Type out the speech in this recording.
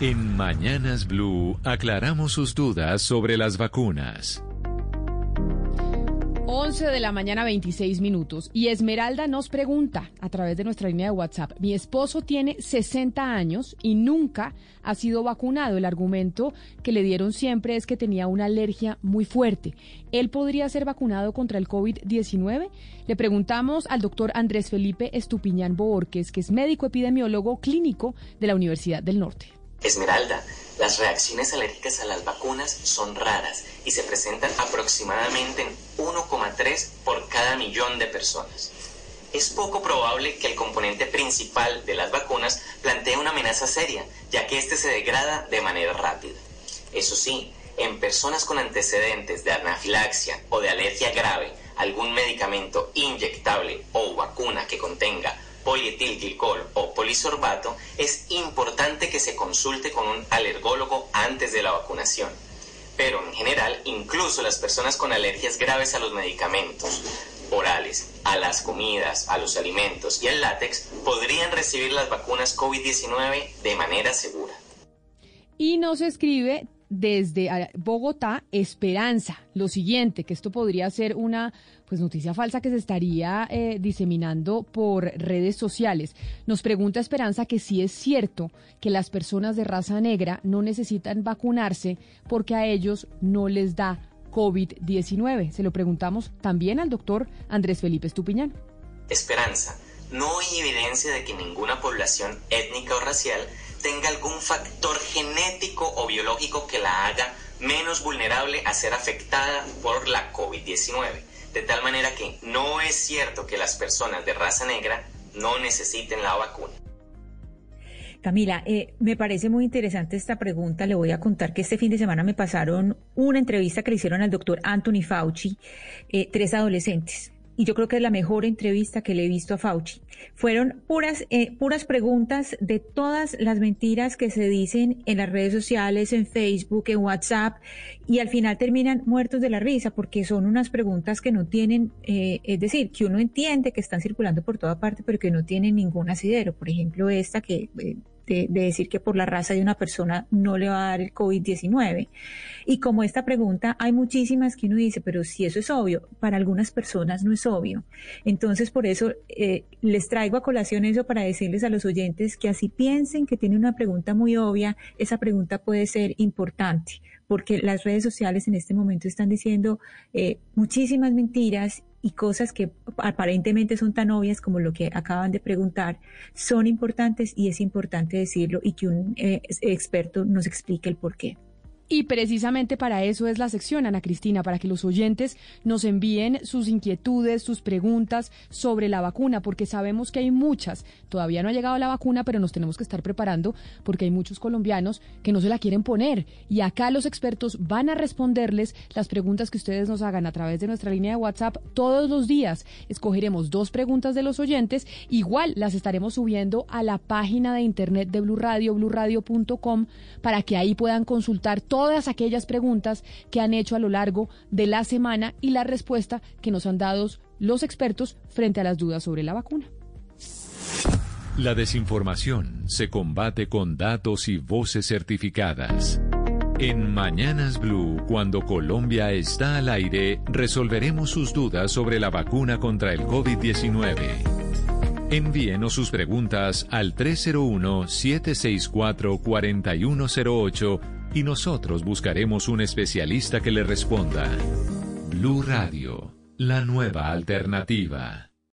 En Mañanas Blue aclaramos sus dudas sobre las vacunas. 11 de la mañana 26 minutos y Esmeralda nos pregunta a través de nuestra línea de WhatsApp, mi esposo tiene 60 años y nunca ha sido vacunado. El argumento que le dieron siempre es que tenía una alergia muy fuerte. ¿Él podría ser vacunado contra el COVID-19? Le preguntamos al doctor Andrés Felipe Estupiñán Borges, que es médico epidemiólogo clínico de la Universidad del Norte. Esmeralda, las reacciones alérgicas a las vacunas son raras y se presentan aproximadamente en 1,3 por cada millón de personas. Es poco probable que el componente principal de las vacunas plantee una amenaza seria, ya que éste se degrada de manera rápida. Eso sí, en personas con antecedentes de anafilaxia o de alergia grave, algún medicamento inyectable o vacuna que contenga polietilglicol o polisorbato, es importante que se consulte con un alergólogo antes de la vacunación. Pero en general, incluso las personas con alergias graves a los medicamentos orales, a las comidas, a los alimentos y al látex podrían recibir las vacunas COVID-19 de manera segura. Y nos escribe desde ah, Bogotá Esperanza. Lo siguiente, que esto podría ser una pues noticia falsa que se estaría eh, diseminando por redes sociales. Nos pregunta Esperanza que si es cierto que las personas de raza negra no necesitan vacunarse porque a ellos no les da COVID-19. Se lo preguntamos también al doctor Andrés Felipe Estupiñán. Esperanza, no hay evidencia de que ninguna población étnica o racial tenga algún factor genético o biológico que la haga menos vulnerable a ser afectada por la COVID-19. De tal manera que no es cierto que las personas de raza negra no necesiten la vacuna. Camila, eh, me parece muy interesante esta pregunta. Le voy a contar que este fin de semana me pasaron una entrevista que le hicieron al doctor Anthony Fauci, eh, tres adolescentes y yo creo que es la mejor entrevista que le he visto a Fauci. Fueron puras, eh, puras preguntas de todas las mentiras que se dicen en las redes sociales, en Facebook, en WhatsApp, y al final terminan muertos de la risa porque son unas preguntas que no tienen, eh, es decir, que uno entiende que están circulando por toda parte, pero que no tienen ningún asidero. Por ejemplo, esta que... Eh, de, decir que por la raza de una persona no le va a dar el COVID-19. Y como esta pregunta, hay muchísimas que uno dice, pero si eso es obvio, para algunas personas no es obvio. Entonces, por eso eh, les traigo a colación eso para decirles a los oyentes que así piensen que tiene una pregunta muy obvia, esa pregunta puede ser importante porque las redes sociales en este momento están diciendo eh, muchísimas mentiras y cosas que aparentemente son tan obvias como lo que acaban de preguntar, son importantes y es importante decirlo y que un eh, experto nos explique el por qué. Y precisamente para eso es la sección, Ana Cristina, para que los oyentes nos envíen sus inquietudes, sus preguntas sobre la vacuna, porque sabemos que hay muchas. Todavía no ha llegado la vacuna, pero nos tenemos que estar preparando porque hay muchos colombianos que no se la quieren poner. Y acá los expertos van a responderles las preguntas que ustedes nos hagan a través de nuestra línea de WhatsApp todos los días. Escogeremos dos preguntas de los oyentes, igual las estaremos subiendo a la página de internet de Blue Radio, bluradio.com, para que ahí puedan consultar todas aquellas preguntas que han hecho a lo largo de la semana y la respuesta que nos han dado los expertos frente a las dudas sobre la vacuna. La desinformación se combate con datos y voces certificadas. En Mañanas Blue, cuando Colombia está al aire, resolveremos sus dudas sobre la vacuna contra el COVID-19. Envíenos sus preguntas al 301-764-4108 y nosotros buscaremos un especialista que le responda. Blue Radio, la nueva alternativa.